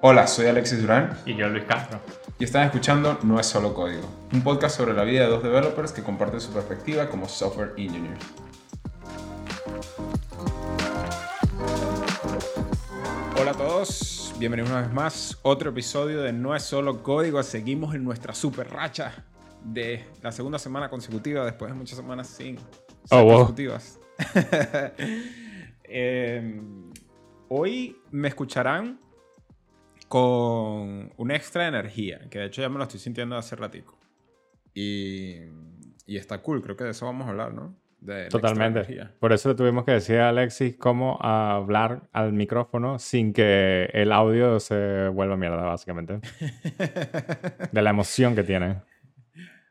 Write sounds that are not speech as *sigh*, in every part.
Hola, soy Alexis Durán Y yo, Luis Castro. y están escuchando No es solo código, un podcast sobre la vida de dos developers que comparten su perspectiva como software engineers. Hola a todos, bienvenidos una vez más. Otro episodio de No es solo código. Seguimos en nuestra super racha de la segunda semana consecutiva después de muchas semanas sin Oh, wow. consecutivas. *laughs* Eh, hoy me escucharán con una extra energía, que de hecho ya me lo estoy sintiendo hace ratico. Y, y está cool, creo que de eso vamos a hablar, ¿no? De Totalmente. Por eso le tuvimos que decir a Alexis cómo hablar al micrófono sin que el audio se vuelva mierda, básicamente. *laughs* De la emoción que tiene.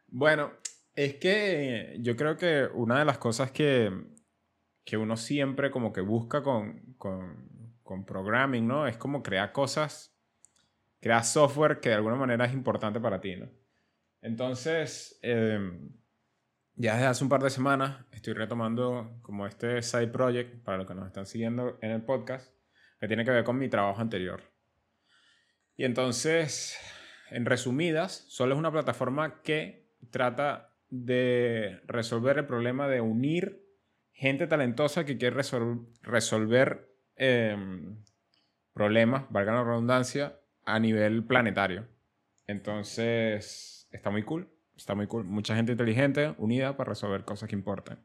Bueno, es que yo creo que una de las cosas que, que uno siempre como que busca con, con, con programming, ¿no? Es como crear cosas, crear software que de alguna manera es importante para ti, ¿no? Entonces, eh, ya desde hace un par de semanas estoy retomando como este side project, para los que nos están siguiendo en el podcast, que tiene que ver con mi trabajo anterior. Y entonces, en resumidas, solo es una plataforma que trata de resolver el problema de unir gente talentosa que quiere resol- resolver em, problemas, valga la redundancia, a nivel planetario. Entonces, está muy cool. Está muy cool. Mucha gente inteligente unida para resolver cosas que importan.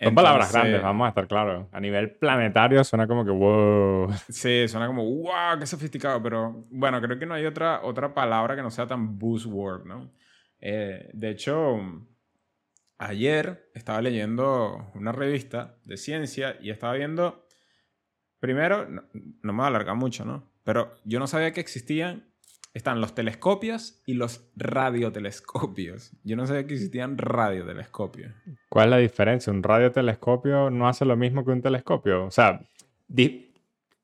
Son palabras grandes, vamos a estar claros. A nivel planetario suena como que wow. Sí, suena como, wow, qué sofisticado, pero bueno, creo que no hay otra, otra palabra que no sea tan buzzword, ¿no? Eh, de hecho, ayer estaba leyendo una revista de ciencia y estaba viendo, primero, no, no me voy a alargar mucho, ¿no? Pero yo no sabía que existían, están los telescopios y los radiotelescopios. Yo no sabía que existían radiotelescopios. ¿Cuál es la diferencia? Un radiotelescopio no hace lo mismo que un telescopio. O sea, di-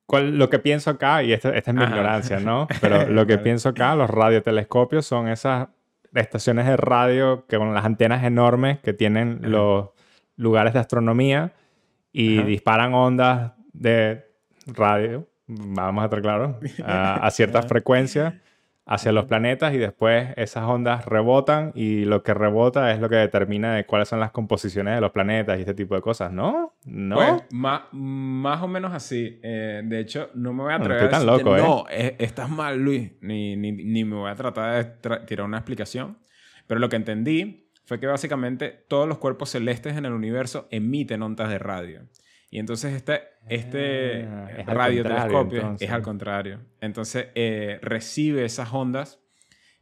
cuál- lo que pienso acá, y esta, esta es mi Ajá. ignorancia, ¿no? *laughs* Pero lo que pienso acá, los radiotelescopios son esas estaciones de radio que con las antenas enormes que tienen Ajá. los lugares de astronomía y Ajá. disparan ondas de radio, vamos a estar claros, *laughs* a, a ciertas frecuencias hacia los planetas y después esas ondas rebotan y lo que rebota es lo que determina de cuáles son las composiciones de los planetas y este tipo de cosas, ¿no? ¿No? Pues, ma- más o menos así. Eh, de hecho, no me voy a No, no atrever estoy tan a decirte, loco, ¿eh? no, eh, estás mal, Luis. Ni, ni, ni me voy a tratar de tra- tirar una explicación. Pero lo que entendí fue que básicamente todos los cuerpos celestes en el universo emiten ondas de radio. Y entonces este, este Ah, es radiotelescopio es al contrario. Entonces eh, recibe esas ondas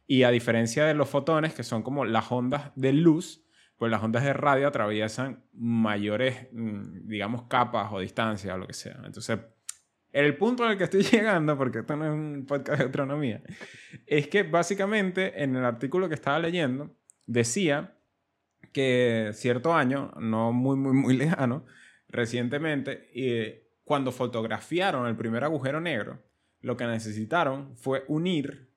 y a diferencia de los fotones, que son como las ondas de luz, pues las ondas de radio atraviesan mayores, mm, digamos, capas o distancias o lo que sea. Entonces, el punto al que estoy *laughs* llegando, porque esto no es un podcast de astronomía, es que básicamente en el artículo que estaba leyendo decía que cierto año, no muy, muy, muy *laughs* lejano, recientemente, eh, cuando fotografiaron el primer agujero negro, lo que necesitaron fue unir,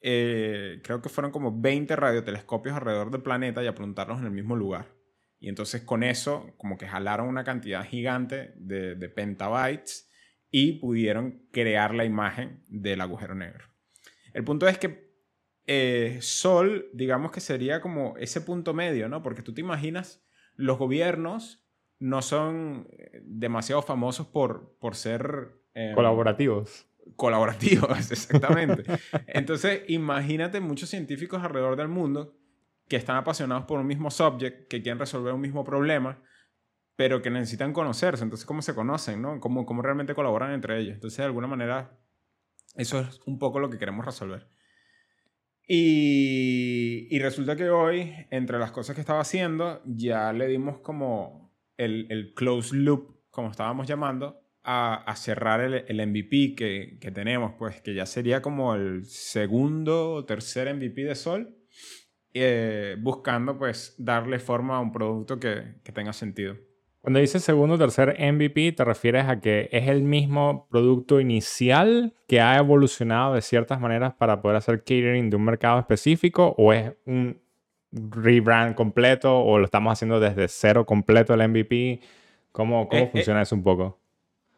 eh, creo que fueron como 20 radiotelescopios alrededor del planeta y apuntarlos en el mismo lugar. Y entonces con eso, como que jalaron una cantidad gigante de, de petabytes y pudieron crear la imagen del agujero negro. El punto es que eh, Sol, digamos que sería como ese punto medio, ¿no? Porque tú te imaginas, los gobiernos no son eh, demasiado famosos por, por ser... eh, Colaborativos. colaborativos, *laughs* exactamente. *laughs* Entonces, imagínate muchos científicos alrededor del mundo que están apasionados por un mismo subject, que quieren resolver un mismo problema, pero que necesitan conocerse. Entonces, ¿cómo se conocen, no? ¿Cómo, cómo realmente colaboran entre ellos? Entonces, de alguna manera, eso es un poco lo que queremos resolver. Y, y resulta que hoy, entre las cosas que estaba haciendo, ya le dimos como el, el close loop, como estábamos llamando, a, a cerrar el, el MVP que, que tenemos, pues que ya sería como el segundo o tercer MVP de Sol, eh, buscando pues darle forma a un producto que, que tenga sentido. Cuando dices segundo o tercer MVP, ¿te refieres a que es el mismo producto inicial que ha evolucionado de ciertas maneras para poder hacer catering de un mercado específico? ¿O es un rebrand completo? ¿O lo estamos haciendo desde cero completo el MVP? ¿Cómo, cómo Eh, eh. funciona eso un poco?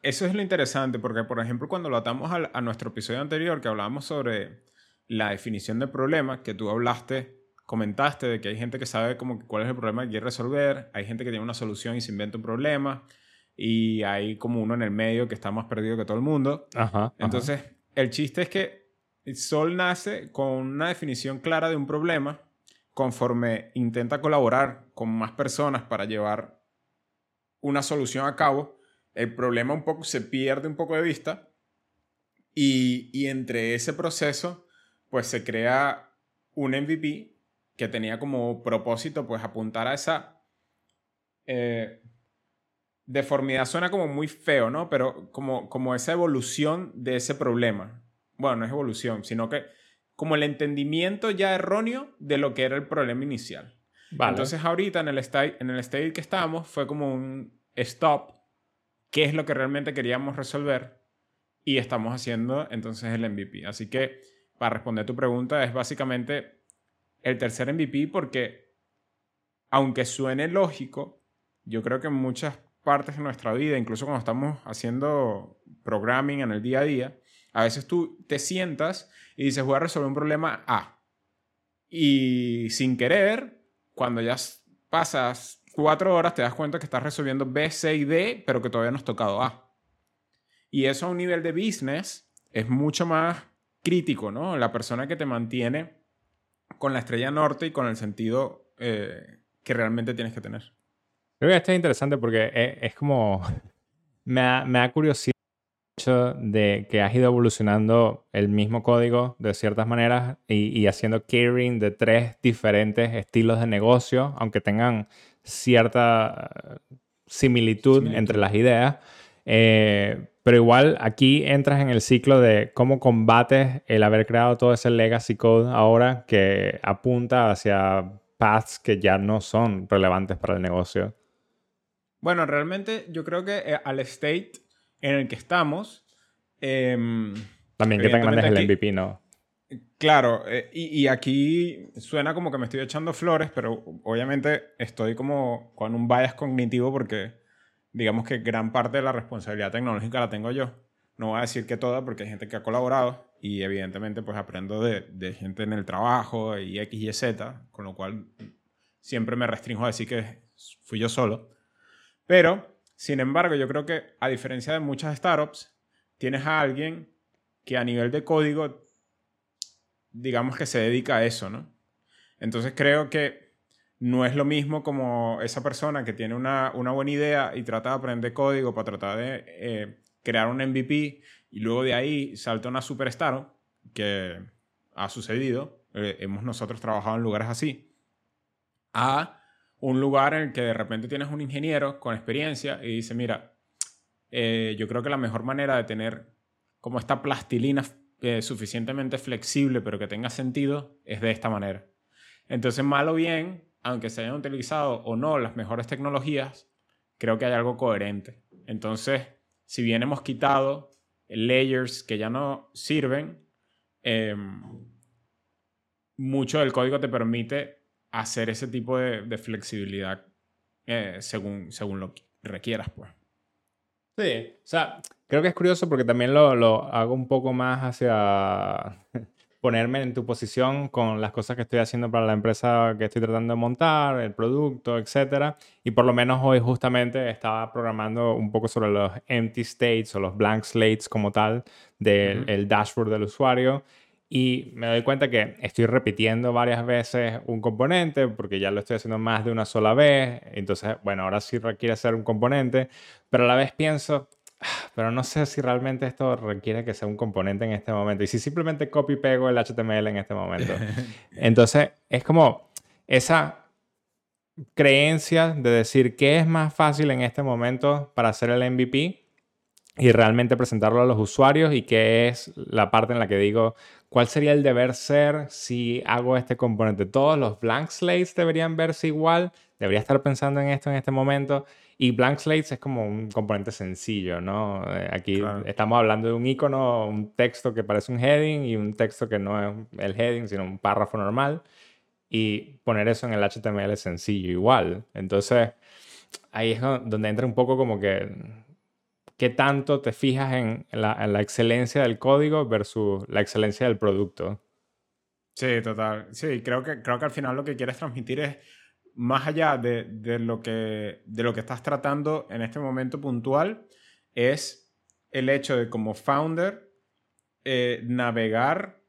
eso es lo interesante, porque por ejemplo cuando lo atamos a, nuestro episodio anterior que hablábamos sobre la definición de problema, que tú hablaste, comentaste de que hay gente que sabe como cuál es el problema que quiere resolver, hay gente que tiene una solución y se inventa un problema, y hay como uno en el medio que está más perdido que todo el mundo. Entonces, el chiste es que Sol nace con una definición clara de un problema conforme intenta colaborar con más personas para llevar una solución a cabo, el problema un poco se pierde un poco de vista y, y entre ese proceso pues se crea un MVP que tenía como propósito pues apuntar a esa eh, deformidad suena como muy feo, ¿no? Pero como, como esa evolución de ese problema. Bueno, no es evolución, sino que como el entendimiento ya erróneo de lo que era el problema inicial. Entonces ahorita en el, state, en el state que estábamos fue como un stop, qué es lo que realmente queríamos resolver y estamos haciendo entonces el MVP. Así que para responder tu pregunta es básicamente el tercer MVP porque aunque suene lógico, yo creo que en muchas partes de nuestra vida, incluso cuando estamos haciendo programming en el día a día, a veces tú te sientas y dices voy a resolver un problema A. Y sin querer, cuando ya pasas cuatro horas, te das cuenta que estás resolviendo B, C y D, pero que todavía no has tocado A. Y eso a un nivel de business es mucho más crítico, ¿no? La persona que te mantiene con la estrella norte y con el sentido eh, que realmente tienes que tener. Creo que esto es interesante porque e, es, como. Me *laughs* me ha curiosidad hecho de que has ido evolucionando el mismo código de ciertas maneras y, haciendo catering de tres diferentes estilos de negocio, aunque tengan cierta similitud, entre las ideas. Eh, pero igual aquí entras en el ciclo de cómo combates el haber creado todo ese legacy code ahora que apunta hacia paths que ya no son relevantes para el negocio. Bueno, realmente yo creo que eh, al state en el que estamos... Em, También que tan grande es el MVP, ¿no? Claro, eh, y, aquí suena como que me estoy echando flores, pero obviamente estoy como con un bias cognitivo porque digamos que gran parte de la responsabilidad tecnológica la tengo yo. No voy a decir que toda porque hay gente que ha colaborado y evidentemente pues aprendo de, de gente en el trabajo y X y Z, con lo cual siempre me restringo a decir que fui yo solo. Pero, sin embargo, yo creo que a diferencia de muchas startups, tienes a alguien que a nivel de código, digamos que se dedica a eso, ¿no? Entonces creo que no es lo mismo como esa persona que tiene una, buena idea y trata de aprender código para tratar de eh, crear un MVP y luego de ahí salta una superstar, que ha sucedido, eh, hemos nosotros trabajado en lugares así, a un lugar en el que de repente tienes un ingeniero con experiencia y dice, mira, eh, yo creo que la mejor manera de tener como esta plastilina eh, suficientemente flexible pero que tenga sentido es de esta manera. Entonces, mal o bien, aunque se hayan utilizado o no las mejores tecnologías, creo que hay algo coherente. Entonces, si bien hemos quitado layers que ya no sirven, em, mucho del código te permite hacer ese tipo de, flexibilidad eh, según, según lo requieras, pues. Sí, o sea, creo que es curioso porque también lo, lo hago un poco más hacia *laughs* ponerme en tu posición con las cosas que estoy haciendo para la empresa que estoy tratando de montar, el producto, etc. Y por lo menos hoy justamente estaba programando un poco sobre los empty states o los blank slates como tal del dashboard del usuario y me doy cuenta que estoy repitiendo varias veces un componente porque ya lo estoy haciendo más de una sola vez. Entonces, bueno, ahora sí requiere hacer un componente, pero a la vez pienso, ah, pero no sé si realmente esto requiere que sea un componente en este momento. Y si simplemente copy pego el HTML en este momento. *laughs* Entonces, es como esa creencia de decir qué es más fácil en este momento para hacer el MVP y realmente presentarlo a los usuarios y qué es la parte en la que digo, ¿Cuál sería el deber ser si hago este componente? Todos los blank slates deberían verse igual. Debería estar pensando en esto en este momento. Y blank slates es como un componente sencillo, ¿no? Eh, aquí estamos hablando de un icono, un texto que parece un heading y un texto que no es el heading, sino un párrafo normal. Y poner eso en el HTML es sencillo igual. Entonces, ahí es donde entra un poco como que qué tanto te fijas en la, en la excelencia del código versus la excelencia del producto. Sí, total. Sí, creo que, creo que al final lo que quieres transmitir es más allá de, de, lo que, de lo que estás tratando en este momento puntual, es el hecho de como founder eh, navegar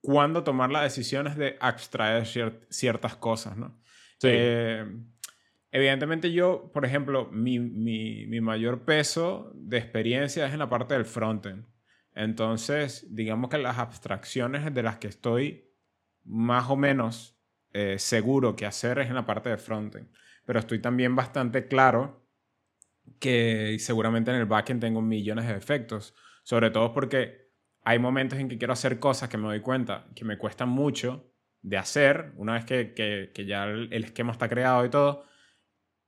cuándo tomar las decisiones de abstraer ciertas cosas, ¿no? Sí. Eh, evidentemente yo, por ejemplo, mi, mi, mi, mayor peso de experiencia es en la parte del frontend. Entonces, digamos que las abstracciones de las que estoy más o menos eh, seguro que hacer es en la parte de frontend. Pero estoy también bastante claro que seguramente en el backend tengo millones de efectos. Sobre todo porque hay momentos en que quiero hacer cosas que me doy cuenta que me cuestan mucho de hacer una vez que, que, ya el, esquema está creado y todo.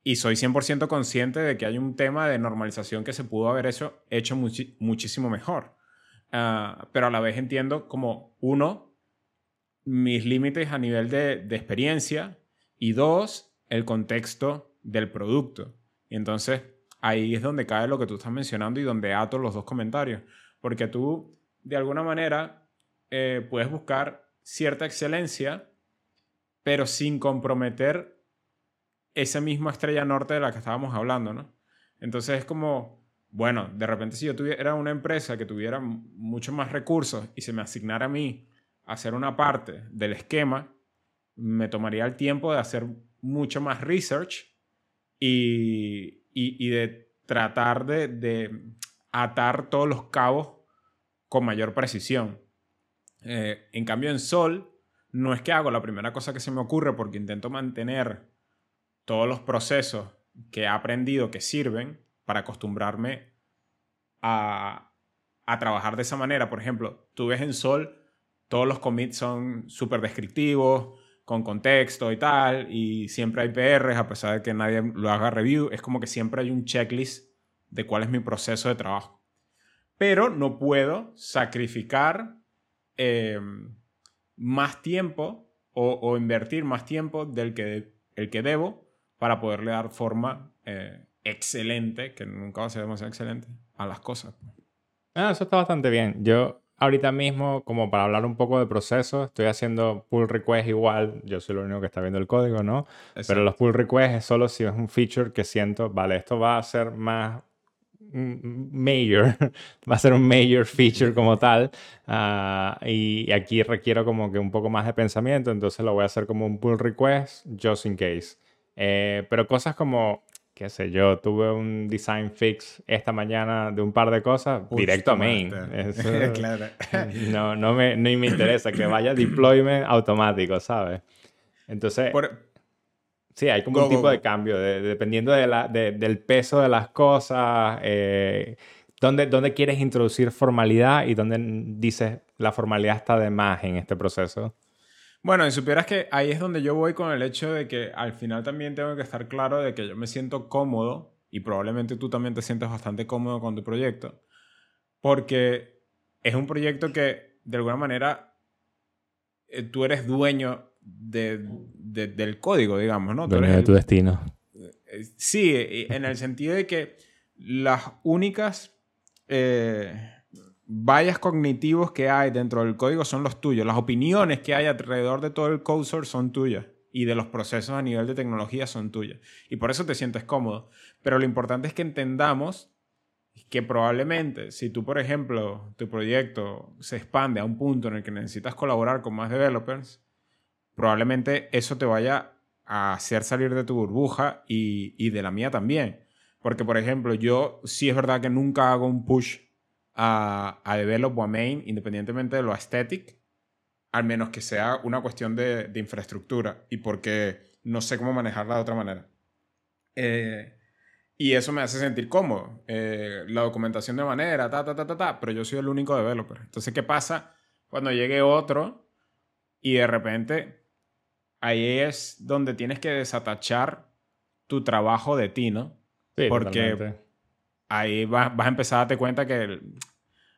Y soy 100% consciente de que hay un tema de normalización que se pudo haber hecho, hecho muchísimo mejor. Ah, pero a la vez entiendo como, uno, mis límites a nivel de, de, experiencia y dos, el contexto del producto. Y entonces ahí es donde cae lo que tú estás mencionando y donde ato los dos comentarios. Porque tú, de alguna manera, eh, puedes buscar cierta excelencia, pero sin comprometer esa misma estrella norte de la que estábamos hablando, ¿no? Entonces es como, bueno, de repente si yo tuviera una empresa que tuviera mucho más recursos y se me asignara a mí hacer una parte del esquema, me tomaría el tiempo de hacer mucho más research y, y, de tratar de, de, atar todos los cabos con mayor precisión. Eh, en cambio, en Sol, no es que hago la primera cosa que se me ocurre porque intento mantener todos los procesos que he aprendido que sirven para acostumbrarme a, trabajar de esa manera. Por ejemplo, tú ves en Sol, todos los commits son súper descriptivos, con contexto y tal, y siempre hay PRs, a pesar de que nadie lo haga review, es como que siempre hay un checklist de cuál es mi proceso de trabajo. Pero no puedo sacrificar em, más tiempo o, invertir más tiempo del que, el que debo para poderle dar forma eh, excelente, que nunca va a ser demasiado excelente, a las cosas. Ah, eso está bastante bien. Yo ahorita mismo, como para hablar un poco de proceso, estoy haciendo pull request igual. Yo soy el único que está viendo el código, ¿no? Pero los pull requests es solo si es un feature que siento, vale, esto va a ser más major, *laughs* va a ser un major feature como tal. Ah, y, aquí requiero como que un poco más de pensamiento, entonces lo voy a hacer como un pull request, just in case. Eh, pero cosas como qué sé yo, tuve un design fix esta mañana de un par de cosas, directo a main. *laughs* claro. *laughs* no, no me, no me interesa que vaya deployment automático, ¿sabes? Entonces, sí, hay como un tipo de cambio, dependiendo de la, del peso de las cosas, eh, dónde, dónde quieres introducir formalidad y dónde dices la formalidad está de más en este proceso. Bueno, y supieras que ahí es donde yo voy con el hecho de que al final también tengo que estar claro de que yo me siento cómodo y probablemente tú también te sientas bastante cómodo con tu proyecto, porque es un proyecto que de alguna manera eh, tú eres dueño de, del código, digamos, ¿no? Dueño de tu destino. Eh, sí, en el sentido de que las únicas... Eh, vallas cognitivos que hay dentro del código son los tuyos. Las opiniones que hay alrededor de todo el code source son tuyas. Y de los procesos a nivel de tecnología son tuyas. Y por eso te sientes cómodo. Pero lo importante es que entendamos que probablemente si tú, por ejemplo, tu proyecto se expande a un punto en el que necesitas colaborar con más developers, probablemente eso te vaya a hacer salir de tu burbuja y, y de la mía también. Porque, por ejemplo, yo sí es verdad que nunca hago un push a, a develop o a main, independientemente de lo aesthetic, al menos que sea una cuestión de, de infraestructura y porque no sé cómo manejarla de otra manera. Eh, y eso me hace sentir cómodo. Eh, la documentación de manera, ta, ta, ta, ta, ta, pero yo soy el único developer. Entonces, ¿qué pasa cuando llegue otro y de repente ahí es donde tienes que desatachar tu trabajo de ti, ¿no? Sí, Porque ahí vas, a empezar a darte cuenta que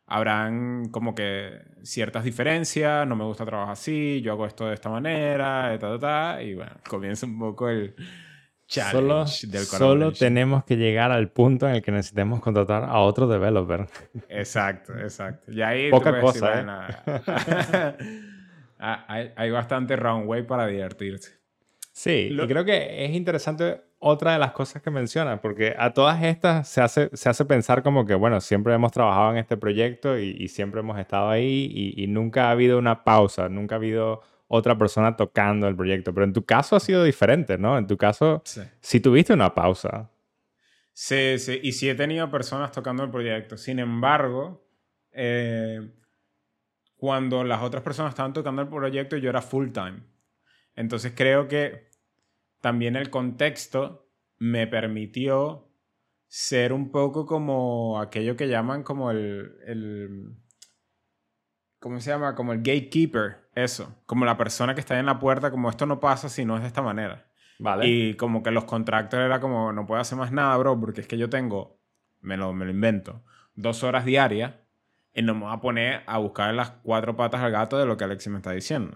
habrán como que ciertas diferencias, no me gusta trabajar así, yo hago esto de esta manera, ta, ta, ta, y bueno, *laughs* comienza un poco el, solo, Solo tenemos que llegar al punto en el que necesitemos contratar a otro developer. Exacto, exacto. Y ahí Poca cosa, ¿eh? *laughs* Ah, hay, hay, bastante runway para divertirse. Sí, y creo que es interesante otra de las cosas que menciona, porque a todas estas se hace, se hace pensar como que, bueno, siempre hemos trabajado en este proyecto y, siempre hemos estado ahí y, y, nunca ha habido una pausa, nunca ha habido otra persona tocando el proyecto. Pero en tu caso ha sido diferente, ¿no? En tu caso sí, tuviste una pausa. Sí, sí, y sí he tenido personas tocando el proyecto. Sin embargo, eh, cuando las otras personas estaban tocando el proyecto, yo era full time. Entonces creo que también el contexto me permitió ser un poco como aquello que llaman como el, el ¿cómo se llama? Como el gatekeeper, eso, como la persona que está en la puerta, como esto no pasa si no es de esta manera. Vale. Y como que los contractors era como, no puedo hacer más nada, bro, porque es que yo tengo, me lo, me lo invento, dos horas diarias y no me voy a poner a buscar las cuatro patas al gato de lo que Alexis me está diciendo.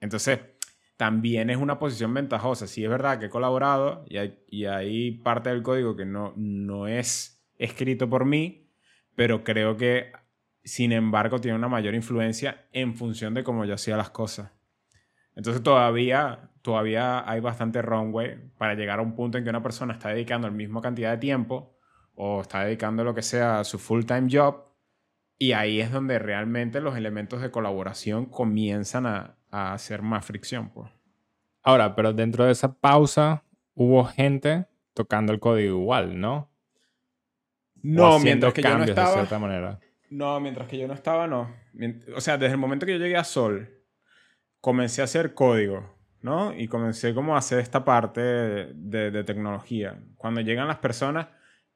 Entonces, también es una posición ventajosa. Sí es verdad que he colaborado y hay, y hay parte del código que no, no es escrito por mí, pero creo que sin embargo, tiene una mayor influencia en función de cómo yo hacía las cosas. Entonces todavía, todavía hay bastante runway para llegar a un punto en que una persona está dedicando la misma cantidad de tiempo o está dedicando lo que sea a su full-time job y ahí es donde realmente los elementos de colaboración comienzan a, a hacer más fricción. Pues. Ahora, pero dentro de esa pausa hubo gente tocando el código igual, ¿no? No, mientras que yo no estaba, de cierta manera. No, mientras que yo no estaba, no. O sea, desde el momento que yo llegué a Sol, comencé a hacer código, ¿no? Y comencé como a hacer esta parte de, tecnología. Cuando llegan las personas,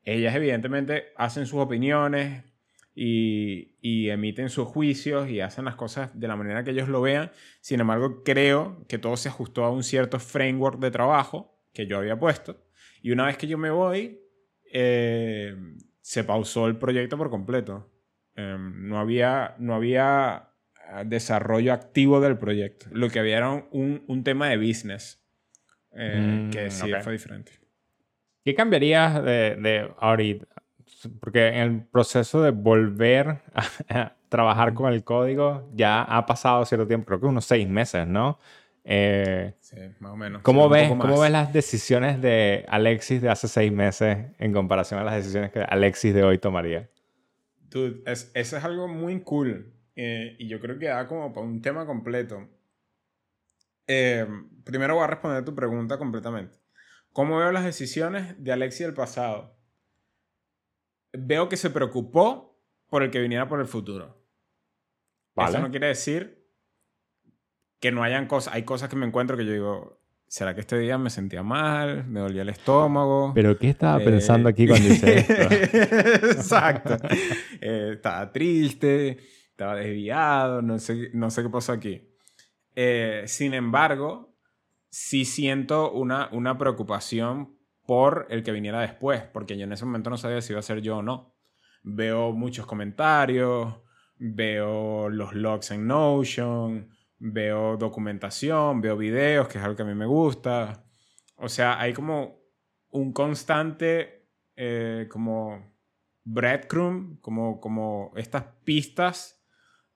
ellas evidentemente hacen sus opiniones y, y, emiten sus juicios y hacen las cosas de la manera que ellos lo vean. Sin embargo, creo que todo se ajustó a un cierto framework de trabajo que yo había puesto. Y una vez que yo me voy, eh, se pausó el proyecto por completo. Em, no, había, no había ah, desarrollo activo del proyecto. Lo que había era un, un tema de business eh, mm, que sí fue diferente. ¿Qué cambiarías de, de, ahorita? Porque en el proceso de volver *laughs* a, trabajar con el código ya ha pasado cierto tiempo, creo que unos seis meses, ¿no? Eh, sí, más o menos. ¿cómo, ves, ¿Cómo ves las decisiones de Alexis de hace seis meses en comparación a las decisiones que Alexis de hoy tomaría? es, eso es algo muy cool. Eh, y yo creo que da como para un tema completo. Eh, primero voy a responder tu pregunta completamente. ¿Cómo veo las decisiones de Alexi del pasado? Veo que se preocupó por el que viniera por el futuro. Eso no quiere decir que no hayan cosas. Hay cosas que me encuentro que yo digo, ¿Será que este día me sentía mal? ¿Me dolía el estómago? ¿Pero qué estaba pensando aquí cuando hice *laughs* esto? Exacto. Eh, estaba triste, estaba desviado, no sé, no sé qué pasó aquí. Eh, sin embargo, sí siento una, una preocupación por el que viniera después, porque yo en ese momento no sabía si iba a ser yo o no. Veo muchos comentarios, veo los logs en Notion, veo documentación, veo videos, que es algo que a mí me gusta. O sea, hay como un constante, eh, como breadcrumb, como, como estas pistas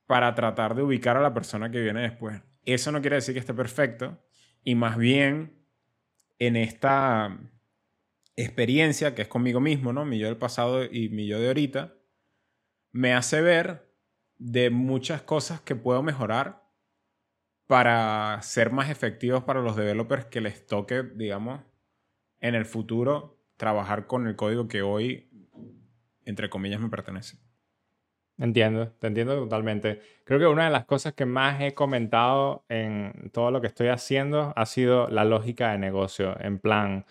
para tratar de ubicar a la persona que viene después. Eso no quiere decir que esté perfecto, y más bien en esta experiencia que es conmigo mismo, ¿no? Mi yo del pasado y mi yo de ahorita, me hace ver de muchas cosas que puedo mejorar para ser más efectivos para los developers que les toque, digamos, en el futuro trabajar con el código que hoy, entre comillas, me pertenece. Entiendo, te entiendo totalmente. Creo que una de las cosas que más he comentado en todo lo que estoy haciendo ha sido la lógica de negocio. En plan,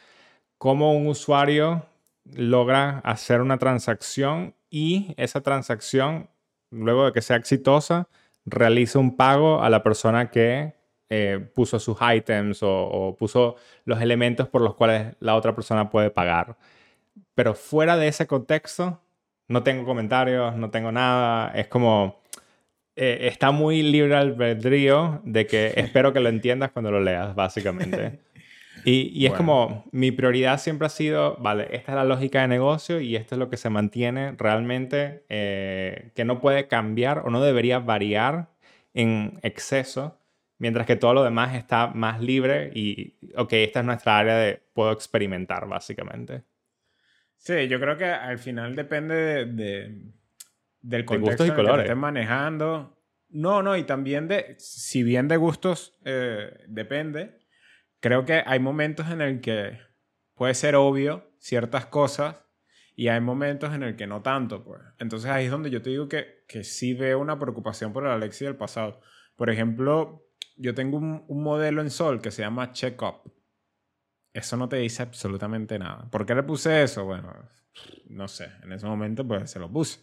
cómo un usuario logra hacer una transacción y esa transacción, luego de que sea exitosa, realiza un pago a la persona que eh, puso sus items o, puso los elementos por los cuales la otra persona puede pagar. Pero fuera de ese contexto, no tengo comentarios, no tengo nada. Es como... Eh, está muy libre albedrío de que *laughs* espero que lo entiendas cuando lo leas, básicamente. *laughs* Y, y es como, mi prioridad siempre ha sido, vale, esta es la lógica de negocio y esto es lo que se mantiene realmente, eh, que no puede cambiar o no debería variar en exceso, mientras que todo lo demás está más libre y, ok, esta es nuestra área de puedo experimentar, básicamente. Sí, yo creo que al final depende de, del contexto y colores. que estés manejando. No, no, y también de, si bien de gustos eh, depende, creo que hay momentos en el que puede ser obvio ciertas cosas y hay momentos en el que no tanto, pues. Entonces ahí es donde yo te digo que, que sí veo una preocupación por el Alexi del pasado. Por ejemplo, yo tengo un, un modelo en Sol que se llama Checkup. Eso no te dice absolutamente nada. ¿Por qué le puse eso? Bueno, no sé. En ese momento pues se lo puse.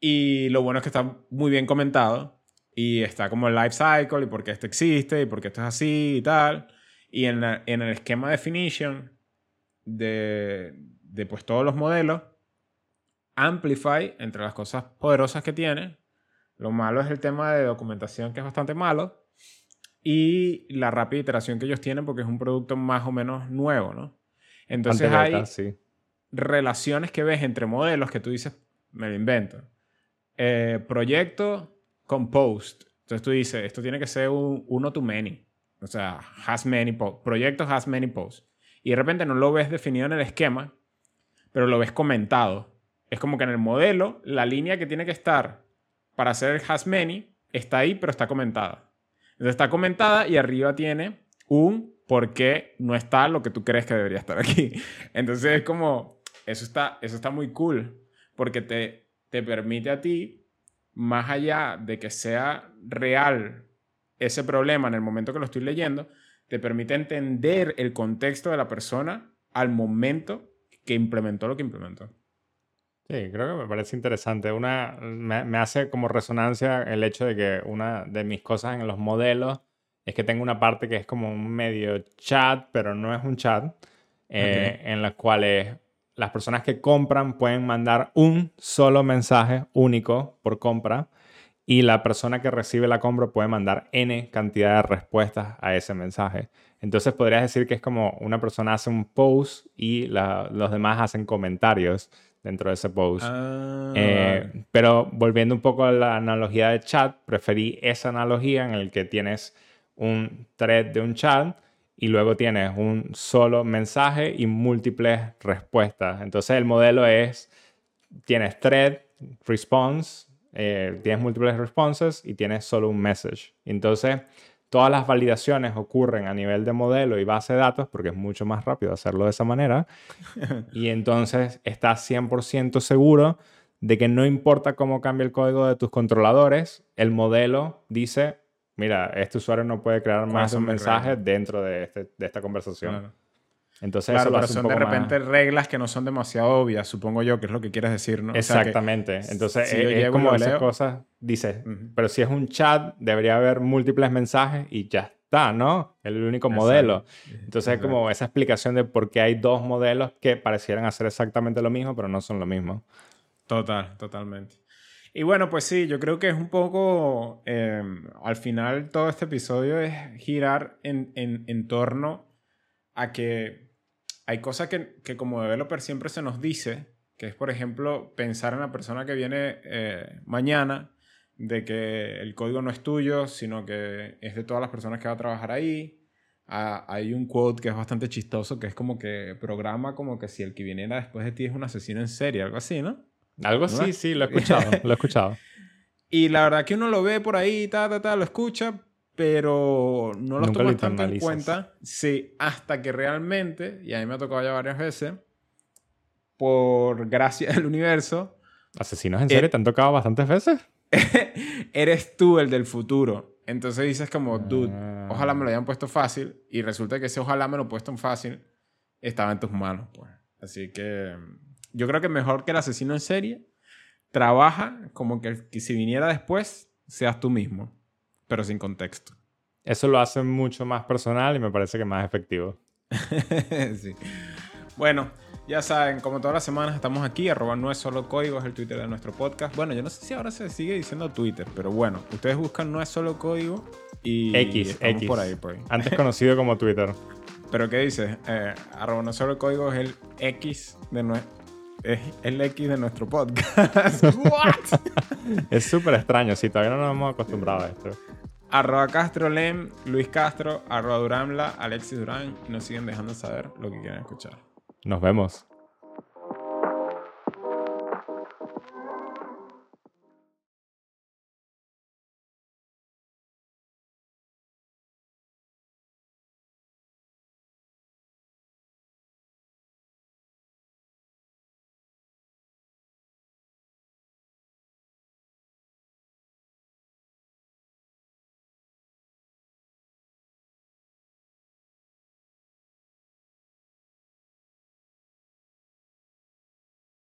Y lo bueno es que está muy bien comentado y está como el life cycle y por qué esto existe y por qué esto es así y tal. Y en, en el esquema definition de, de pues todos los modelos, Amplify, entre las cosas poderosas que tiene, lo malo es el tema de documentación que es bastante malo y la rápida iteración que ellos tienen porque es un producto más o menos nuevo, ¿no? Entonces hay relaciones que ves entre modelos que tú dices, me lo invento. Eh, proyecto con post. Entonces tú dices, esto tiene que ser un uno to many. O sea, has many posts. Proyecto has many posts. Y de repente no lo ves definido en el esquema, pero lo ves comentado. Es como que en el modelo, la línea que tiene que estar para hacer el has many está ahí, pero está comentada. Entonces está comentada y arriba tiene un por qué no está lo que tú crees que debería estar aquí. *laughs* Entonces es como, eso está, eso está muy cool, porque te, te permite a ti, más allá de que sea real ese problema en el momento que lo estoy leyendo, te permite entender el contexto de la persona al momento que implementó lo que implementó. Sí, creo que me parece interesante. Una, me, hace como resonancia el hecho de que una de mis cosas en los modelos es que tengo una parte que es como un medio chat, pero no es un chat, eh, en la cual las personas que compran pueden mandar un solo mensaje único por compra y la persona que recibe la compra puede mandar n cantidad de respuestas a ese mensaje. Entonces podrías decir que es como una persona hace un post y los demás hacen comentarios dentro de ese post. Ah, eh, pero volviendo un poco a la analogía de chat, preferí esa analogía en el que tienes un thread de un chat y luego tienes un solo mensaje y múltiples respuestas. Entonces el modelo es, tienes thread, response, eh, tienes múltiples responses y tienes solo un message. Entonces todas las validaciones ocurren a nivel de modelo y base de datos porque es mucho más rápido hacerlo de esa manera. *laughs* y entonces estás 100% seguro de que no importa cómo cambie el código de tus controladores, el modelo dice mira, este usuario no puede crear más un mensaje dentro de, este, de, esta conversación. Entonces, claro, pero son de repente reglas que no son demasiado obvias, supongo yo, que es lo que quieres decir, ¿no? Exactamente. Entonces, es, como esas cosas, dice, pero si es un chat, debería haber múltiples mensajes y ya está, ¿no? El único modelo. Entonces, es como esa explicación de por qué hay dos modelos que parecieran hacer exactamente lo mismo, pero no son lo mismo. Total, totalmente. Y bueno, pues sí, yo creo que es un poco, em, al final todo este episodio es girar en, en, en torno a que hay cosas que, que, como developer siempre se nos dice, que es por ejemplo pensar en la persona que viene eh, mañana, de que el código no es tuyo, sino que es de todas las personas que va a trabajar ahí. Ah, hay un quote que es bastante chistoso, que es como que programa como que si el que viniera después de ti es un asesino en serie, algo así, ¿no? Algo así, sí, lo he escuchado, *laughs* lo he escuchado. y la verdad que uno lo ve por ahí, ta, ta, ta, lo escucha, pero no lo toma tanto en cuenta. Sí, hasta que realmente, y a mí me ha tocado ya varias veces, por gracia del universo. ¿Asesinos en serie te han tocado bastantes veces? *laughs* eres tú el del futuro. Entonces dices como, dude, ojalá me lo hayan puesto fácil. Y resulta que ese ojalá me lo puesto fácil estaba en tus manos, pues. Así que yo creo que mejor que el asesino en serie trabaja como que, si viniera después seas tú mismo, pero sin contexto. Eso lo hace mucho más personal y me parece que más efectivo. *laughs* sí. Bueno, ya saben, como todas las semanas estamos aquí, arroba no es solo código, es el Twitter de nuestro podcast. Bueno, yo no sé si ahora se sigue diciendo Twitter, pero bueno, ustedes buscan no es solo código y X, X. por ahí, ahí. Antes *laughs* conocido como Twitter. Pero ¿qué dices? Eh, arroba no solo el código es el X de nuestro... Es el X de nuestro podcast. *laughs* ¿What? *laughs* es súper extraño, sí, todavía no nos hemos acostumbrado a esto. Arroba Castro Lem, Luis Castro, arroba Duramla, Alexis Durán. Y nos siguen dejando saber lo que quieren escuchar. Nos vemos.